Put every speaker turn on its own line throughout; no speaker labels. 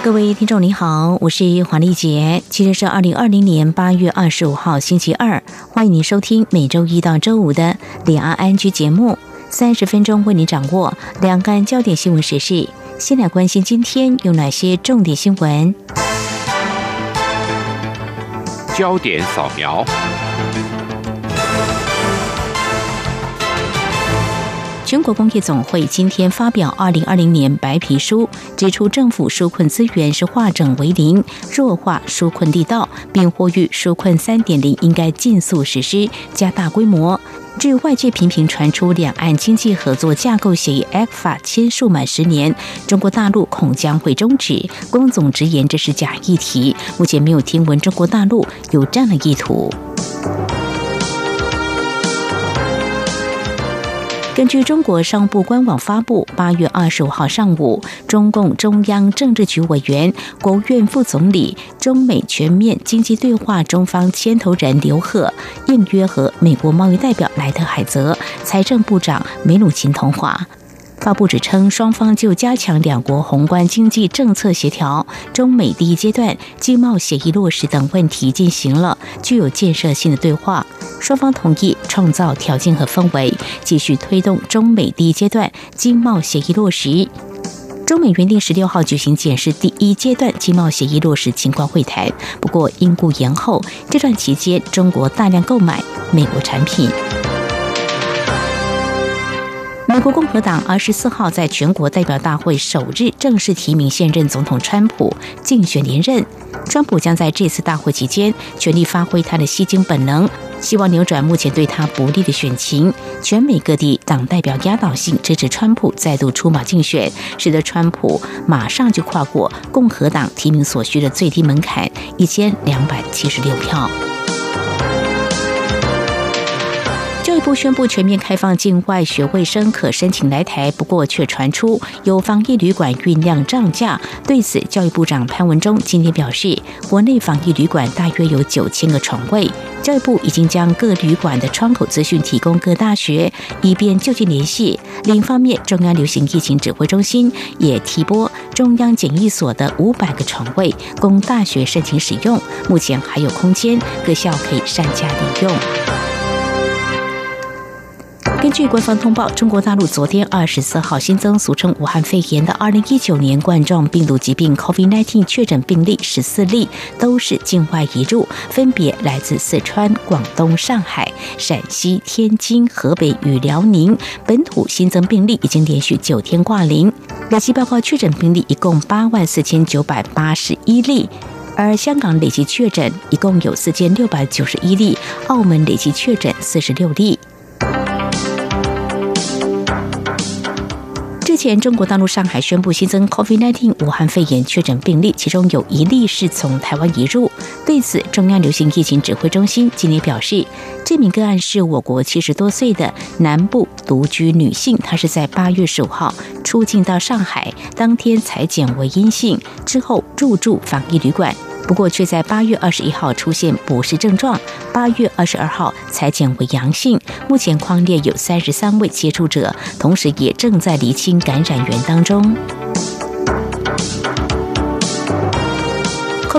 各位听众，你好，我是黄丽杰。今天是二零二零年八月二十五号，星期二。欢迎您收听每周一到周五的两岸安居节目，三十分钟为您掌握两岸焦点新闻时事。先来关心今天有哪些重点新闻？
焦点扫描。
全国工业总会今天发表二零二零年白皮书，指出政府纾困资源是化整为零，弱化纾困力道，并呼吁纾困三点零应该尽速实施，加大规模。至外界频频传出两岸经济合作架构协议 （ECFA） 签署满十年，中国大陆恐将会终止，龚总直言这是假议题，目前没有听闻中国大陆有这样的意图。根据中国商务部官网发布，八月二十五号上午，中共中央政治局委员、国务院副总理、中美全面经济对话中方牵头人刘鹤应约和美国贸易代表莱特海泽、财政部长梅鲁琴通话。发布指称，双方就加强两国宏观经济政策协调、中美第一阶段经贸协议落实等问题进行了具有建设性的对话。双方同意创造条件和氛围，继续推动中美第一阶段经贸协议落实。中美原定十六号举行检视第一阶段经贸协议落实情况会谈，不过因故延后。这段期间，中国大量购买美国产品。美国共和党二十四号在全国代表大会首日正式提名现任总统川普竞选连任。川普将在这次大会期间全力发挥他的吸金本能，希望扭转目前对他不利的选情。全美各地党代表压倒性支持川普再度出马竞选，使得川普马上就跨过共和党提名所需的最低门槛一千两百七十六票。部宣布全面开放境外学位生可申请来台，不过却传出有防疫旅馆运量涨价。对此，教育部长潘文忠今天表示，国内防疫旅馆大约有九千个床位，教育部已经将各旅馆的窗口资讯提供各大学，以便就近联系。另一方面，中央流行疫情指挥中心也提拨中央检疫所的五百个床位供大学申请使用，目前还有空间，各校可以善加利用。根据官方通报，中国大陆昨天二十四号新增俗称武汉肺炎的二零一九年冠状病毒疾病 （COVID-19） 确诊病例十四例，都是境外移入，分别来自四川、广东、上海、陕西、天津、河北与辽宁。本土新增病例已经连续九天挂零，累计报告确诊病例一共八万四千九百八十一例，而香港累计确诊一共有四千六百九十一例，澳门累计确诊四十六例。前，中国大陆上海宣布新增 COVID-19 武汉肺炎确诊病例，其中有一例是从台湾移入。对此，中央流行疫情指挥中心今天表示，这名个案是我国七十多岁的南部独居女性，她是在八月十五号出境到上海，当天裁检为阴性，之后入住防疫旅馆。不过，却在八月二十一号出现不适症状，八月二十二号裁检为阳性。目前框列有三十三位接触者，同时也正在厘清感染源当中。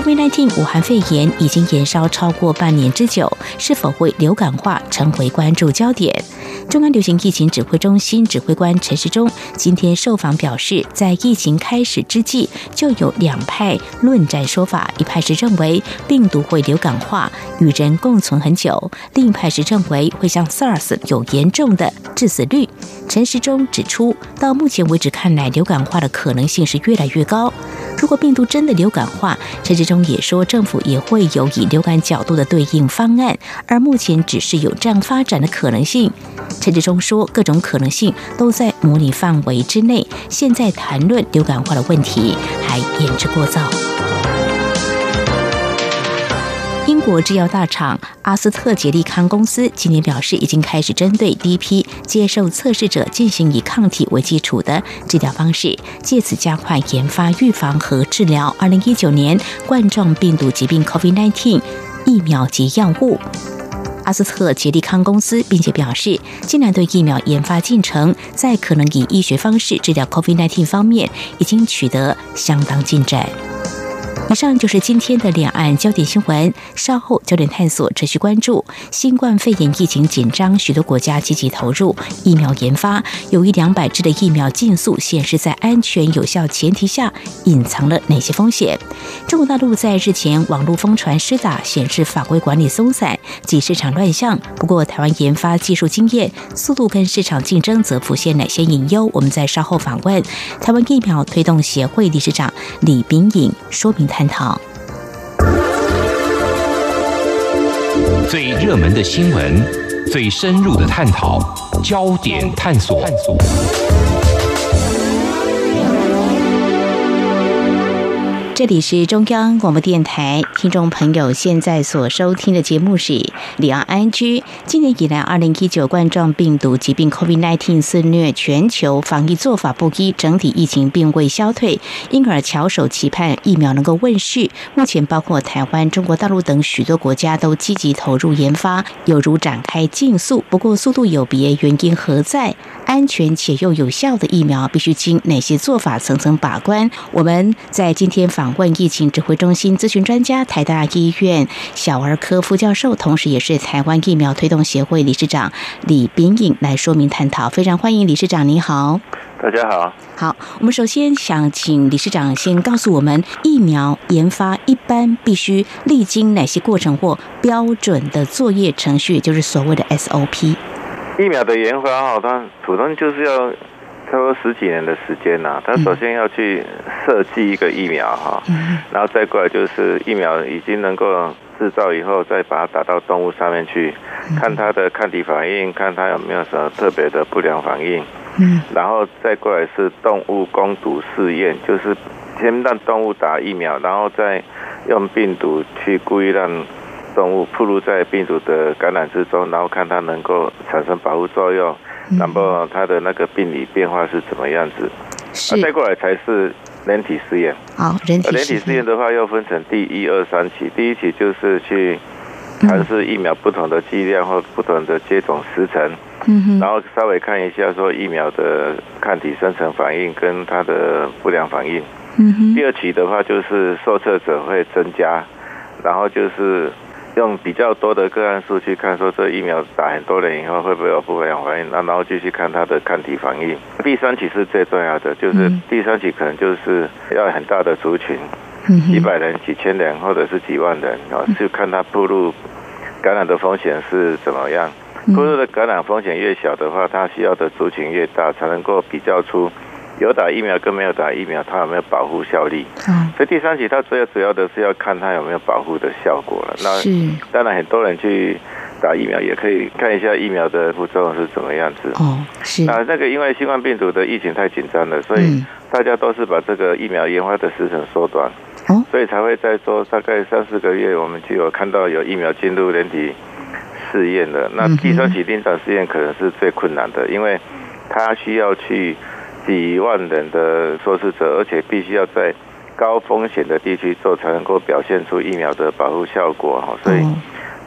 COVID-19 武汉肺炎已经延烧超过半年之久，是否会流感化成为关注焦点？中央流行疫情指挥中心指挥官陈时中今天受访表示，在疫情开始之际，就有两派论战说法：一派是认为病毒会流感化，与人共存很久；另一派是认为会像 SARS 有严重的致死率。陈时中指出，到目前为止看来，流感化的可能性是越来越高。如果病毒真的流感化，陈志忠也说，政府也会有以流感角度的对应方案，而目前只是有这样发展的可能性。陈志忠说，各种可能性都在模拟范围之内，现在谈论流感化的问题还言之过早。英国制药大厂阿斯特捷利康公司今年表示，已经开始针对第一批接受测试者进行以抗体为基础的治疗方式，借此加快研发、预防和治疗二零一九年冠状病毒疾病 （COVID-19） 疫苗及药物。阿斯特捷利康公司并且表示，近来对疫苗研发进程在可能以医学方式治疗 COVID-19 方面已经取得相当进展。以上就是今天的两岸焦点新闻。稍后焦点探索持续关注新冠肺炎疫情紧张，许多国家积极投入疫苗研发，有一两百支的疫苗竞速显示，在安全有效前提下，隐藏了哪些风险？中国大陆在日前网络疯传施打，显示法规管理松散及市场乱象。不过，台湾研发技术经验、速度跟市场竞争则浮现哪些隐忧？我们在稍后访问台湾疫苗推动协会理事长李炳颖说明台探讨。
最热门的新闻，最深入的探讨，焦点探索。
这里是中央广播电台，听众朋友现在所收听的节目是里昂安居。今年以来，二零一九冠状病毒疾病 （COVID-19） 肆虐全球，防疫做法不一，整体疫情并未消退，因而翘首期盼疫苗能够问世。目前，包括台湾、中国大陆等许多国家都积极投入研发，有如展开竞速。不过，速度有别，原因何在？安全且又有效的疫苗必须经哪些做法层层把关？我们在今天访问疫情指挥中心咨询专家、台大医院小儿科副教授，同时也是台湾疫苗推动协会理事长李炳颖来说明探讨。非常欢迎理事长，你好。
大家好。
好，我们首先想请理事长先告诉我们，疫苗研发一般必须历经哪些过程或标准的作业程序，就是所谓的 SOP。
疫苗的研发哈，它普通就是要差不多十几年的时间呐。他首先要去设计一个疫苗哈，然后再过来就是疫苗已经能够制造以后，再把它打到动物上面去，看它的抗体反应，看它有没有什么特别的不良反应。嗯，然后再过来是动物攻毒试验，就是先让动物打疫苗，然后再用病毒去故意让。动物暴露在病毒的感染之中，然后看它能够产生保护作用，然后它的那个病理变化是怎么样子。
是。
再过来才是人体试验。
好，人体。
人体试验的话，又分成第一、二、三期。第一期就是去尝试疫苗不同的剂量或不同的接种时程。然后稍微看一下说疫苗的抗体生成反应跟它的不良反应。嗯哼。第二期的话，就是受测者会增加，然后就是。用比较多的个案数去看，说这疫苗打很多人以后会不会有不良反应？那然后继续看它的抗体反应。第三期是最重要的，就是第三期可能就是要很大的族群，几百人、几千人或者是几万人啊，去看它铺路感染的风险是怎么样。铺路的感染风险越小的话，它需要的族群越大，才能够比较出。有打疫苗跟没有打疫苗，它有没有保护效力？嗯，所以第三期它主要主要的是要看它有没有保护的效果了。那当然很多人去打疫苗，也可以看一下疫苗的副作用是怎么样子。
哦，是。
啊，那个因为新冠病毒的疫情太紧张了，所以大家都是把这个疫苗研发的时程缩短。哦，所以才会在说大概三四个月，我们就有看到有疫苗进入人体试验的。那第三期临床试验可能是最困难的，因为它需要去。几万人的受试者，而且必须要在高风险的地区做，才能够表现出疫苗的保护效果哈。所以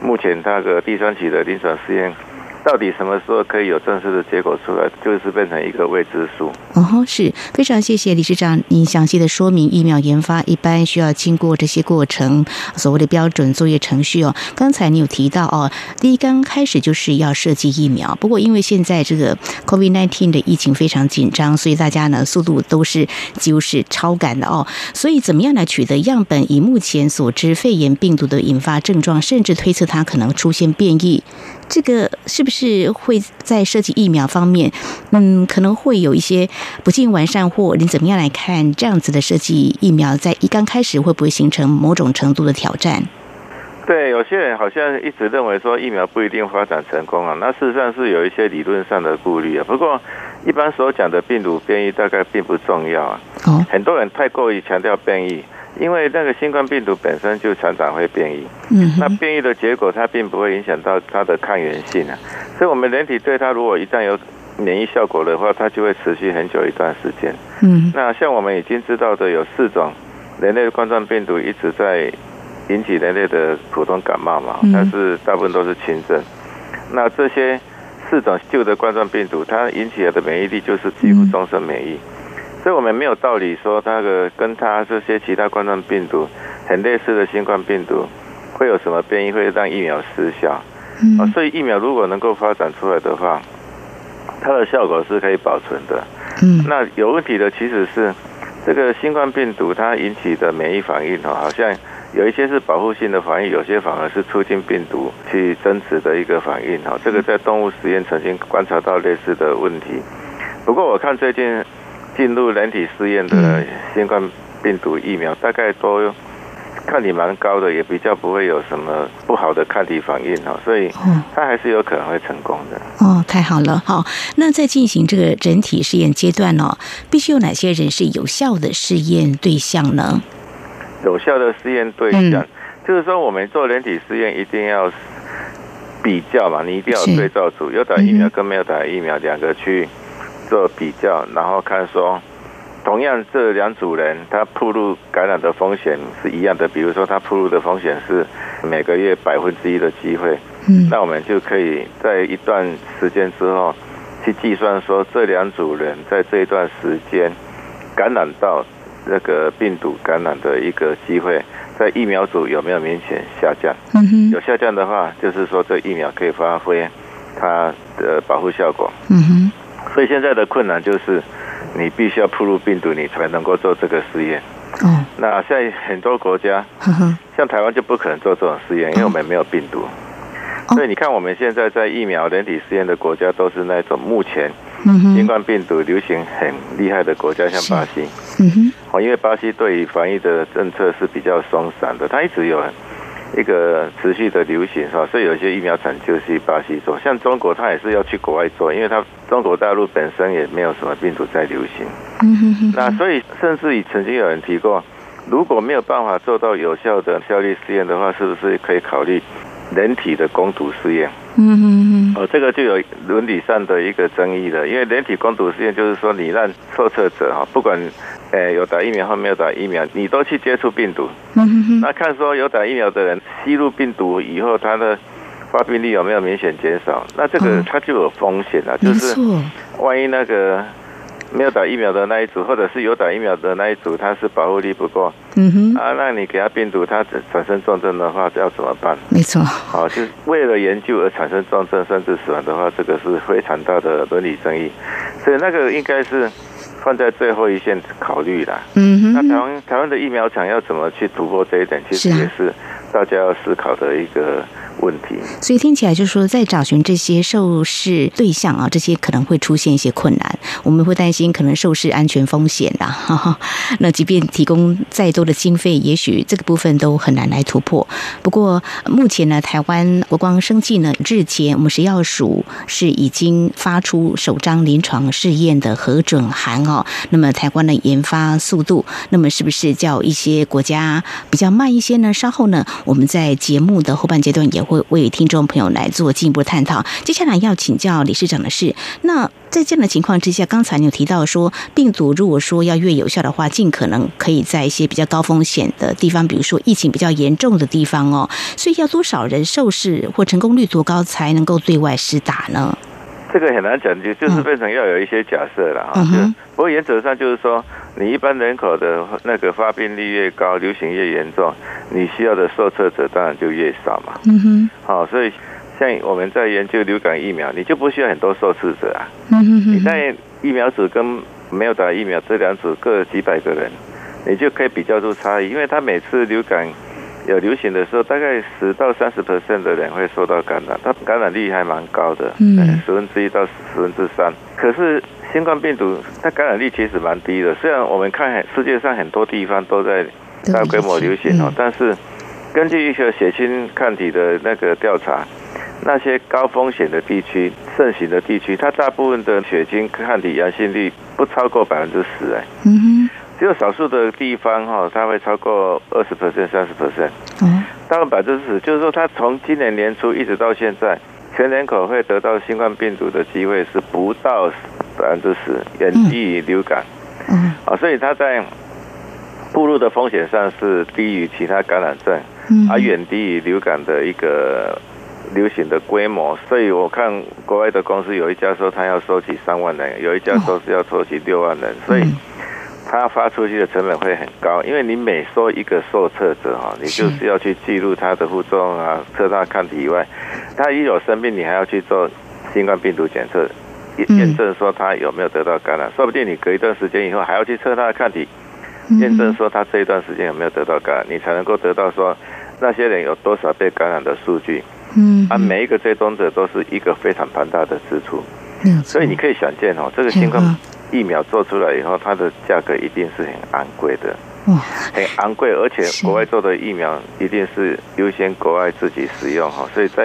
目前那个第三期的临床试验。到底什么时候可以有正式的结果出来，就是变成一个未知数。
哦，是非常谢谢理事长您详细的说明。疫苗研发一般需要经过这些过程，所谓的标准作业程序哦。刚才你有提到哦，第一刚开始就是要设计疫苗，不过因为现在这个 COVID-19 的疫情非常紧张，所以大家呢速度都是几乎是超赶的哦。所以怎么样来取得样本？以目前所知，肺炎病毒的引发症状，甚至推测它可能出现变异。这个是不是会在设计疫苗方面，嗯，可能会有一些不尽完善，或你怎么样来看这样子的设计疫苗，在一刚开始会不会形成某种程度的挑战？
对，有些人好像一直认为说疫苗不一定发展成功啊，那事实上是有一些理论上的顾虑啊。不过一般所讲的病毒变异大概并不重要啊。哦，很多人太过于强调变异。因为那个新冠病毒本身就常常会变异，嗯，那变异的结果它并不会影响到它的抗原性啊，所以我们人体对它如果一旦有免疫效果的话，它就会持续很久一段时间，嗯，那像我们已经知道的有四种人类冠状病毒一直在引起人类的普通感冒嘛，但是大部分都是轻症，那这些四种旧的冠状病毒它引起来的免疫力就是几乎终身免疫。所以我们没有道理说那个跟它这些其他冠状病毒很类似的新冠病毒会有什么变异会让疫苗失效嗯啊？所以疫苗如果能够发展出来的话，它的效果是可以保存的。嗯，那有问题的其实是这个新冠病毒它引起的免疫反应哦，好像有一些是保护性的反应，有些反而是促进病毒去增殖的一个反应哈。这个在动物实验曾经观察到类似的问题。不过我看最近。进入人体试验的新冠病毒疫苗，大概都抗体蛮高的，也比较不会有什么不好的抗体反应哈，所以它还是有可能会成功的。
哦，太好了，好，那在进行这个人体试验阶段呢，必须有哪些人是有效的试验对象呢？
有效的试验对象，就是说我们做人体试验一定要比较嘛，你一定要对照组，有打疫苗跟没有打疫苗两个去。做比较，然后看说，同样这两组人，他铺路感染的风险是一样的。比如说，他铺路的风险是每个月百分之一的机会，嗯，那我们就可以在一段时间之后去计算说，这两组人在这一段时间感染到那个病毒感染的一个机会，在疫苗组有没有明显下降？嗯哼，有下降的话，就是说这疫苗可以发挥它的保护效果。嗯哼。所以现在的困难就是，你必须要铺入病毒，你才能够做这个实验。哦。那现在很多国家，像台湾就不可能做这种实验，因为我们没有病毒。所以你看，我们现在在疫苗人体实验的国家，都是那种目前新冠病毒流行很厉害的国家，像巴西。嗯哼。哦，因为巴西对于防疫的政策是比较松散的，它一直有。一个持续的流行哈？所以有些疫苗厂就是巴西做，像中国，它也是要去国外做，因为它中国大陆本身也没有什么病毒在流行。那所以，甚至于曾经有人提过，如果没有办法做到有效的效率试验的话，是不是可以考虑人体的攻毒试验？嗯哼哼，哦，这个就有伦理上的一个争议了，因为人体攻毒实验就是说，你让受测者哈，不管。呃，有打疫苗或没有打疫苗，你都去接触病毒，嗯哼那看说有打疫苗的人吸入病毒以后，他的发病率有没有明显减少？那这个它就有风险了，就是万一那个没有打疫苗的那一组，或者是有打疫苗的那一组，它是保护力不够，嗯哼，啊，那你给他病毒，它产生重症的话，要怎么办？
没错，
好，就是为了研究而产生重症甚至死亡的话，这个是非常大的伦理争议，所以那个应该是。放在最后一线考虑啦。嗯哼，那台湾台湾的疫苗厂要怎么去突破这一点，其实也是大家要思考的一个。问题，
所以听起来就是说，在找寻这些受试对象啊，这些可能会出现一些困难。我们会担心可能受试安全风险啦。那即便提供再多的经费，也许这个部分都很难来突破。不过目前呢，台湾国光生技呢，日前我们食药署是已经发出首张临床试验的核准函哦。那么台湾的研发速度，那么是不是叫一些国家比较慢一些呢？稍后呢，我们在节目的后半阶段也。会为听众朋友来做进一步探讨。接下来要请教理事长的是，那在这样的情况之下，刚才你有提到说，病毒如果说要越有效的话，尽可能可以在一些比较高风险的地方，比如说疫情比较严重的地方哦。所以要多少人受试或成功率多高才能够对外施打呢？
这个很难讲，就就是变成要有一些假设了啊。不过原则上就是说，你一般人口的那个发病率越高，流行越严重，你需要的受测者当然就越少嘛。嗯哼。好，所以像我们在研究流感疫苗，你就不需要很多受试者啊。嗯哼。你在疫苗组跟没有打疫苗这两组各几百个人，你就可以比较出差异，因为他每次流感。有流行的时候，大概十到三十 percent 的人会受到感染，它感染率还蛮高的，嗯，十分之一到十分之三。可是新冠病毒它感染率其实蛮低的，虽然我们看世界上很多地方都在大规模流行哦，但是根据一些血清抗体的那个调查，那些高风险的地区、盛行的地区，它大部分的血清抗体阳性率不超过百分之十哎。嗯哼。只有少数的地方哈，它会超过二十 percent、三十 percent。嗯，大概百分之十，就是说，它从今年年初一直到现在，全人口会得到新冠病毒的机会是不到百分之十，远低于流感。嗯，啊，所以它在步入的风险上是低于其他感染症，而远低于流感的一个。流行的规模，所以我看国外的公司有一家说他要收集三万人，有一家说是要收集六万人，所以他发出去的成本会很高，因为你每收一个受测者哈，你就是要去记录他的副作用啊，测他抗体以外，他一有生病，你还要去做新冠病毒检测，验验证说他有没有得到感染，说不定你隔一段时间以后还要去测他的抗体，验证说他这一段时间有没有得到感染，你才能够得到说那些人有多少被感染的数据。嗯，啊，每一个追踪者都是一个非常庞大的支出，所以你可以想见哦，这个新冠疫苗做出来以后，它的价格一定是很昂贵的，哇，很昂贵，而且国外做的疫苗一定是优先国外自己使用哈，所以在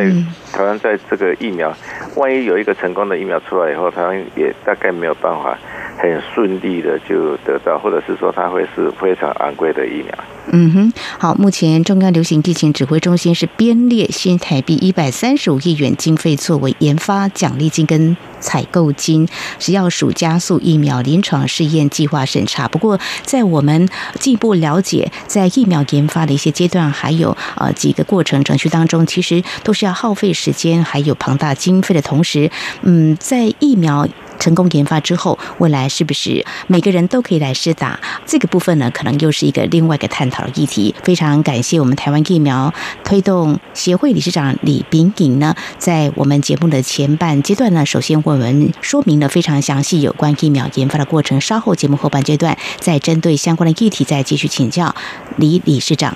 台湾在这个疫苗，万一有一个成功的疫苗出来以后，台湾也大概没有办法很顺利的就得到，或者是说它会是非常昂贵的疫苗。
嗯哼，好，目前中央流行疫情指挥中心是编列新台币一百三十五亿元经费作为研发奖励金跟采购金，是要属加速疫苗临床试验计划审查。不过，在我们进一步了解在疫苗研发的一些阶段，还有呃几个过程程序当中，其实都是要耗费时间，还有庞大经费的同时，嗯，在疫苗。成功研发之后，未来是不是每个人都可以来试打？这个部分呢，可能又是一个另外一个探讨的议题。非常感谢我们台湾疫苗推动协会理事长李炳颖呢，在我们节目的前半阶段呢，首先为我们说明了非常详细有关疫苗研发的过程。稍后节目后半阶段，再针对相关的议题再继续请教李理事长。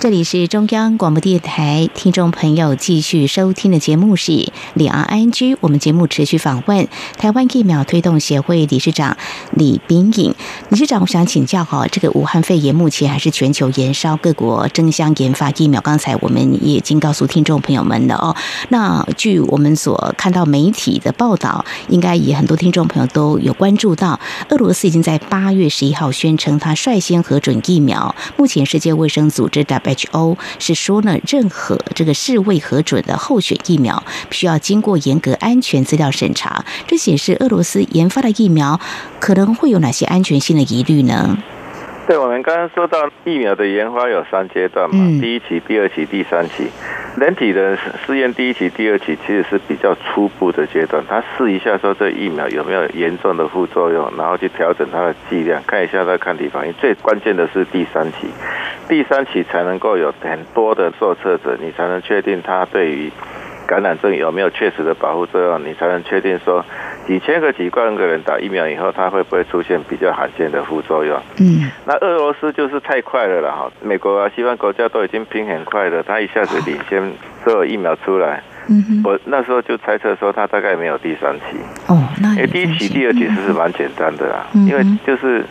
这里是中央广播电台，听众朋友继续收听的节目是李昂安居。我们节目持续访问台湾疫苗推动协会理事长李冰颖理事长。我想请教哈，这个武汉肺炎目前还是全球燃烧，各国争相研发疫苗。刚才我们已经告诉听众朋友们了哦。那据我们所看到媒体的报道，应该也很多听众朋友都有关注到，俄罗斯已经在八月十一号宣称，他率先核准疫苗。目前世界卫生组织 H O 是说呢，任何这个世卫核准的候选疫苗，需要经过严格安全资料审查。这显示俄罗斯研发的疫苗可能会有哪些安全性的疑虑呢？
对，我们刚刚说到疫苗的研发有三阶段嘛，第一期、第二期、第三期。人体的试验第一期、第二期其实是比较初步的阶段，他试一下说这疫苗有没有严重的副作用，然后去调整它的剂量，看一下它抗体反应。最关键的是第三期，第三期才能够有很多的受测者，你才能确定它对于。感染症有没有确实的保护作用？你才能确定说几千个、几万个人打疫苗以后，它会不会出现比较罕见的副作用？嗯，那俄罗斯就是太快了了哈！美国啊、西方国家都已经拼很快了，它一下子领先所有疫苗出来。嗯我那时候就猜测说，它大概没有第三期。哦，那因为第一期、第二期是是蛮简单的啦，因为就是。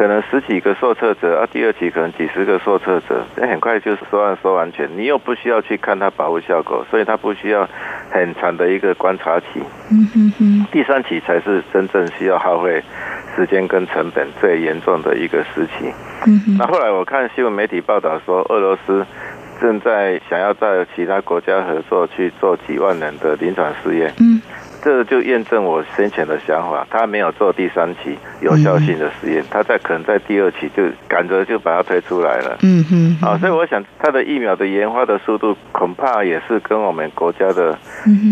可能十几个受测者，啊，第二期可能几十个受测者，那很快就是收完收完全，你又不需要去看它保护效果，所以它不需要很长的一个观察期。嗯哼哼。第三期才是真正需要耗费时间跟成本最严重的一个时期。嗯哼。那后来我看新闻媒体报道说，俄罗斯正在想要在其他国家合作去做几万人的临床试验。嗯。这就验证我先前的想法，他没有做第三期有效性的实验，他在可能在第二期就赶着就把它推出来了。嗯哼，啊，所以我想他的疫苗的研发的速度恐怕也是跟我们国家的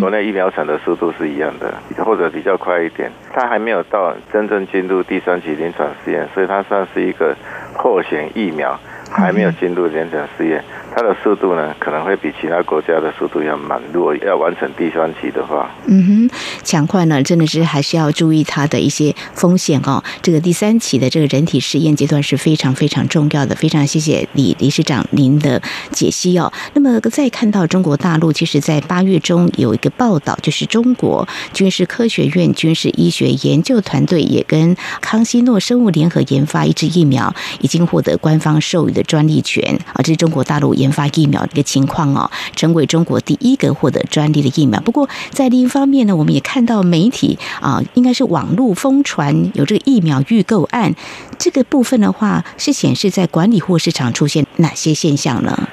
国内疫苗厂的速度是一样的，或者比较快一点。他还没有到真正进入第三期临床试验，所以它算是一个候选疫苗。还没有进入临床试验。它的速度呢，可能会比其他国家的速度要慢。如果要完成第三期的话，
嗯哼，强快呢，真的是还是要注意它的一些风险哦。这个第三期的这个人体实验阶段是非常非常重要的。非常谢谢李理事长您的解析哦。那么再看到中国大陆，其实在八月中有一个报道，就是中国军事科学院军事医学研究团队也跟康希诺生物联合研发一支疫苗，已经获得官方授予的专利权啊。这是中国大陆研。发疫苗的一个情况哦，成为中国第一个获得专利的疫苗。不过，在另一方面呢，我们也看到媒体啊，应该是网络疯传有这个疫苗预购案，这个部分的话，是显示在管理或市场出现哪些现象呢？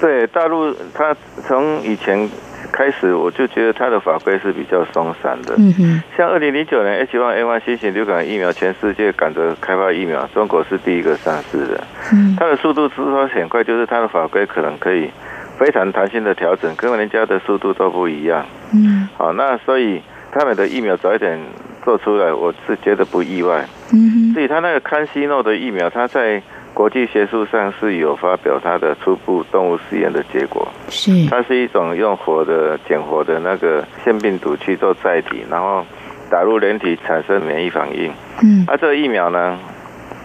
对，大陆它从以前。开始我就觉得它的法规是比较松散的，嗯哼，像二零零九年 H1N1 新型流感疫苗，全世界赶着开发疫苗，中国是第一个上市的，嗯，它的速度之说很快，就是它的法规可能可以非常弹性的调整，跟人家的速度都不一样，嗯，好，那所以他们的疫苗早一点做出来，我是觉得不意外，嗯哼，所以他那个康希诺的疫苗，他在。国际学术上是有发表它的初步动物实验的结果，
是
它是一种用活的减活的那个腺病毒去做载体，然后打入人体产生免疫反应。嗯，啊，这个疫苗呢，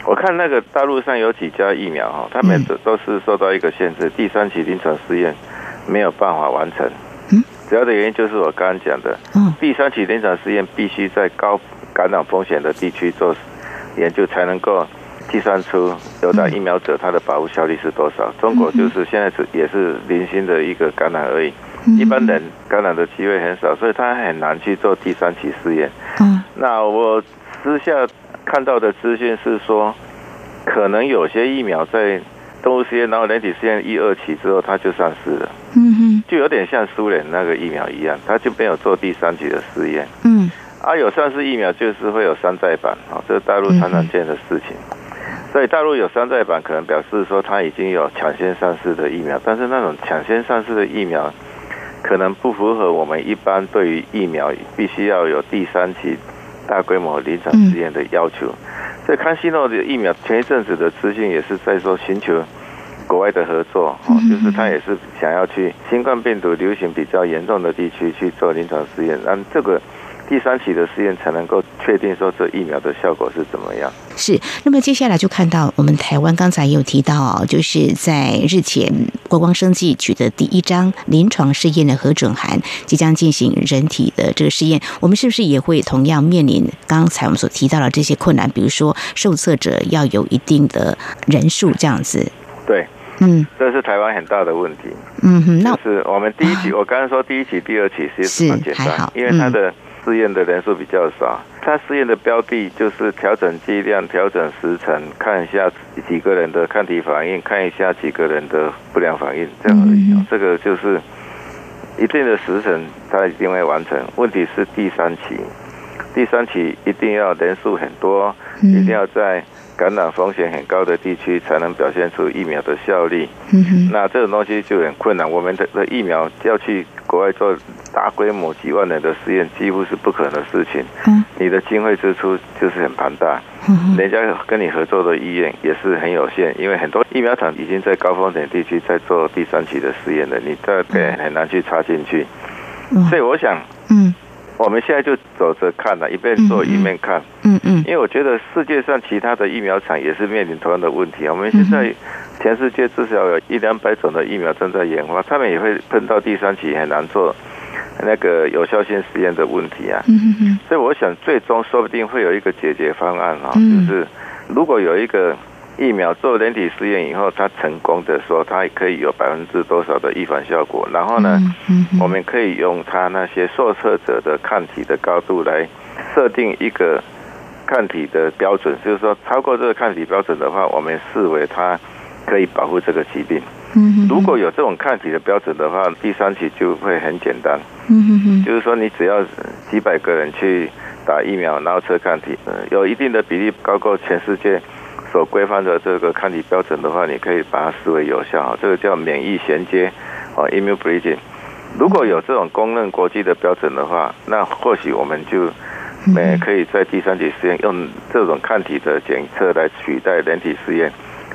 我看那个大陆上有几家疫苗哈，他们都都是受到一个限制，第三期临床试验没有办法完成。嗯，主要的原因就是我刚刚讲的，嗯，第三期临床试验必须在高感染风险的地区做研究才能够。计算出有打疫苗者他的保护效率是多少？中国就是现在是也是零星的一个感染而已，一般人感染的机会很少，所以他很难去做第三期试验。嗯，那我私下看到的资讯是说，可能有些疫苗在动物实验，然后人体试验一二期之后，它就上市了。嗯哼，就有点像苏联那个疫苗一样，它就没有做第三期的试验。嗯，啊，有上市疫苗就是会有山寨版啊，这是大陆常常见的事情。所以大陆有山寨版，可能表示说它已经有抢先上市的疫苗，但是那种抢先上市的疫苗，可能不符合我们一般对于疫苗必须要有第三期大规模临床试验的要求。所以康希诺的疫苗前一阵子的资讯也是在说寻求国外的合作，哦，就是他也是想要去新冠病毒流行比较严重的地区去做临床试验，让这个。第三期的试验才能够确定说这疫苗的效果是怎么样。
是，那么接下来就看到我们台湾刚才也有提到哦，就是在日前国光生技取得第一张临床试验的核准函，即将进行人体的这个试验。我们是不是也会同样面临刚才我们所提到的这些困难？比如说受测者要有一定的人数这样子。
对，嗯，这是台湾很大的问题。嗯哼，那是我们第一期，我刚刚说第一期、第二期其实蛮简单，因为它的。试验的人数比较少，他试验的标的就是调整剂量、调整时程，看一下几个人的抗体反应，看一下几个人的不良反应，这样而已。这个就是一定的时程，他一定会完成。问题是第三期，第三期一定要人数很多，一定要在。感染风险很高的地区才能表现出疫苗的效力。嗯那这种东西就很困难。我们的的疫苗要去国外做大规模几万人的实验，几乎是不可能的事情。嗯。你的经费支出就是很庞大。嗯人家跟你合作的医院也是很有限，因为很多疫苗厂已经在高风险地区在做第三期的实验了，你这边很难去插进去。嗯。所以我想。嗯。我们现在就走着看了，一边做一面看。嗯嗯。因为我觉得世界上其他的疫苗厂也是面临同样的问题。我们现在全世界至少有一两百种的疫苗正在研发，他们也会碰到第三期很难做那个有效性实验的问题啊。嗯嗯。所以我想，最终说不定会有一个解决方案啊，就是如果有一个。疫苗做人体试验以后，它成功的说，它可以有百分之多少的预防效果？然后呢，我们可以用它那些受测者的抗体的高度来设定一个抗体的标准，就是说超过这个抗体标准的话，我们视为它可以保护这个疾病。如果有这种抗体的标准的话，第三期就会很简单。就是说，你只要几百个人去打疫苗，然后测抗体，有一定的比例高过全世界。所规范的这个抗体标准的话，你可以把它视为有效，这个叫免疫衔接，哦，immune bridging。如果有这种公认国际的标准的话，那或许我们就，呃，可以在第三级实验用这种抗体的检测来取代人体实验，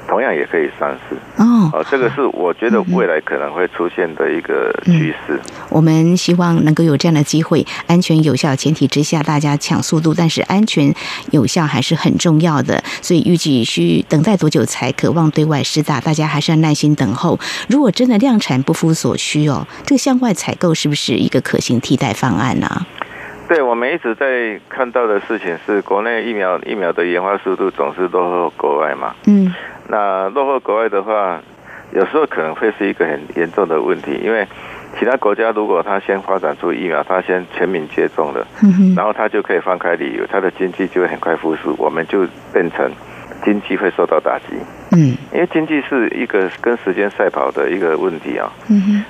同样也可以上市哦，哦，这个是我觉得未来可能会出现的一个趋势。
我们希望能够有这样的机会，安全有效前提之下，大家抢速度，但是安全有效还是很重要的。所以预计需等待多久才渴望对外施打？大家还是要耐心等候。如果真的量产不敷所需哦，这个向外采购是不是一个可行替代方案呢？
对，我们一直在看到的事情是，国内疫苗疫苗的研发速度总是落后国外嘛。嗯。那落后国外的话，有时候可能会是一个很严重的问题，因为其他国家如果他先发展出疫苗，他先全民接种了，然后他就可以放开旅游，他的经济就会很快复苏，我们就变成经济会受到打击。嗯。因为经济是一个跟时间赛跑的一个问题啊。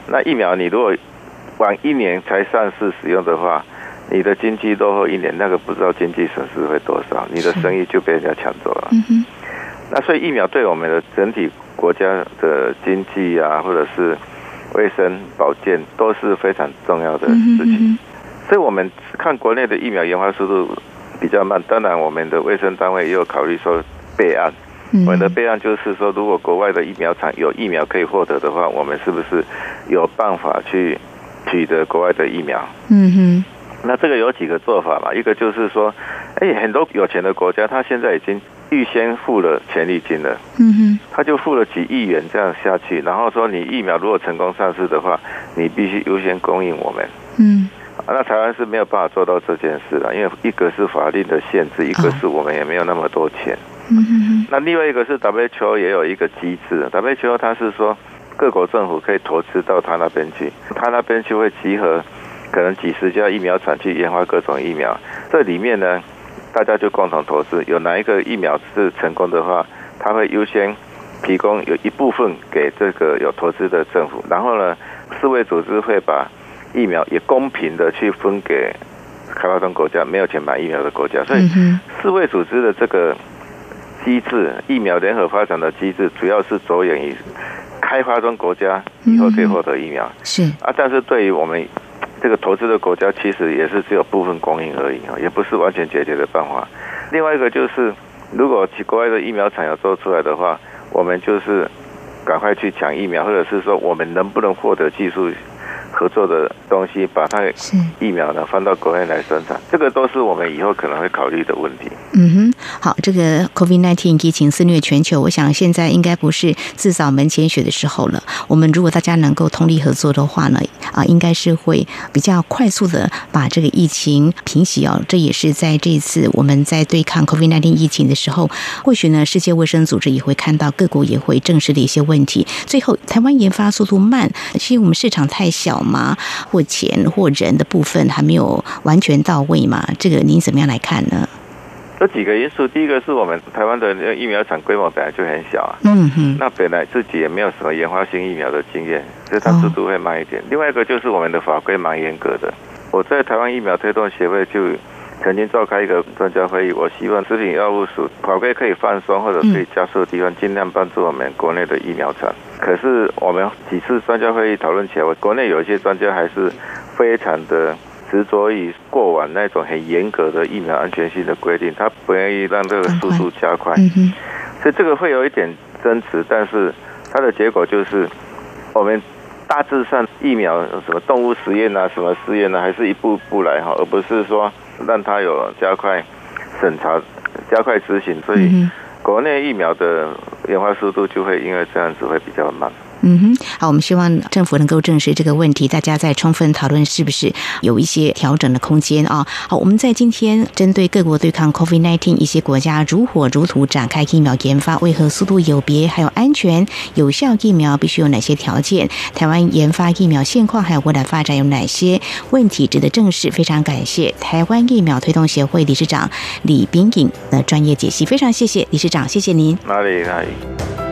那疫苗你如果晚一年才上市使用的话，你的经济落后一年，那个不知道经济损失会多少，你的生意就被人家抢走了。那所以疫苗对我们的整体国家的经济啊，或者是卫生保健都是非常重要的事情。所以我们看国内的疫苗研发速度比较慢，当然我们的卫生单位也有考虑说备案。我们的备案就是说，如果国外的疫苗厂有疫苗可以获得的话，我们是不是有办法去取得国外的疫苗？嗯哼。那这个有几个做法嘛？一个就是说，哎，很多有钱的国家，它现在已经预先付了权利金了，嗯哼，他就付了几亿元这样下去，然后说你疫苗如果成功上市的话，你必须优先供应我们，嗯，那台湾是没有办法做到这件事的，因为一个是法令的限制，一个是我们也没有那么多钱，嗯哼，那另外一个是 WHO 也有一个机制，WHO 它是说各国政府可以投资到他那边去，他那边就会集合。可能几十家疫苗厂去研发各种疫苗，这里面呢，大家就共同投资，有哪一个疫苗是成功的话，他会优先提供有一部分给这个有投资的政府，然后呢，世卫组织会把疫苗也公平的去分给开发中国家没有钱买疫苗的国家，所以世卫组织的这个机制，疫苗联合发展的机制，主要是着眼于开发中国家以后可以获得疫苗，
是。
啊，但是对于我们。这个投资的国家其实也是只有部分供应而已啊，也不是完全解决的办法。另外一个就是，如果国外的疫苗厂要做出来的话，我们就是赶快去抢疫苗，或者是说我们能不能获得技术？合作的东西，把它疫苗呢放到国内来生产，这个都是我们以后可能会考虑的问题。
嗯哼，好，这个 COVID-19 疫情肆虐全球，我想现在应该不是自扫门前雪的时候了。我们如果大家能够通力合作的话呢，啊，应该是会比较快速的把这个疫情平息哦。这也是在这一次我们在对抗 COVID-19 疫情的时候，或许呢，世界卫生组织也会看到各国也会正视的一些问题。最后，台湾研发速度慢，是因为我们市场太小。吗？或钱或人的部分还没有完全到位嘛？这个您怎么样来看呢？
这几个因素，第一个是我们台湾的疫苗厂规模本来就很小啊，嗯哼，那本来自己也没有什么研发新疫苗的经验，所以它速度会慢一点。另外一个就是我们的法规蛮严格的。我在台湾疫苗推动协会就曾经召开一个专家会议，我希望食品药物署法规可以放松或者可以加速的地方，尽量帮助我们国内的疫苗厂。可是我们几次专家会议讨论起来，我国内有一些专家还是非常的执着于过往那种很严格的疫苗安全性的规定，他不愿意让这个速度加快，嗯所以这个会有一点争执。但是它的结果就是，我们大致上疫苗什么动物实验啊，什么试验呢，还是一步步来哈，而不是说让它有加快审查、加快执行。所以国内疫苗的。研发速度就会因为这样子会比较慢。
嗯哼，好，我们希望政府能够正视这个问题，大家再充分讨论是不是有一些调整的空间啊。好，我们在今天针对各国对抗 COVID-19，一些国家如火如荼展开疫苗研发，为何速度有别？还有安全有效疫苗必须有哪些条件？台湾研发疫苗现况还有未来发展有哪些问题值得正视？非常感谢台湾疫苗推动协会理事长李冰颖的专业解析，非常谢谢理事长，谢谢您。
哪里哪里？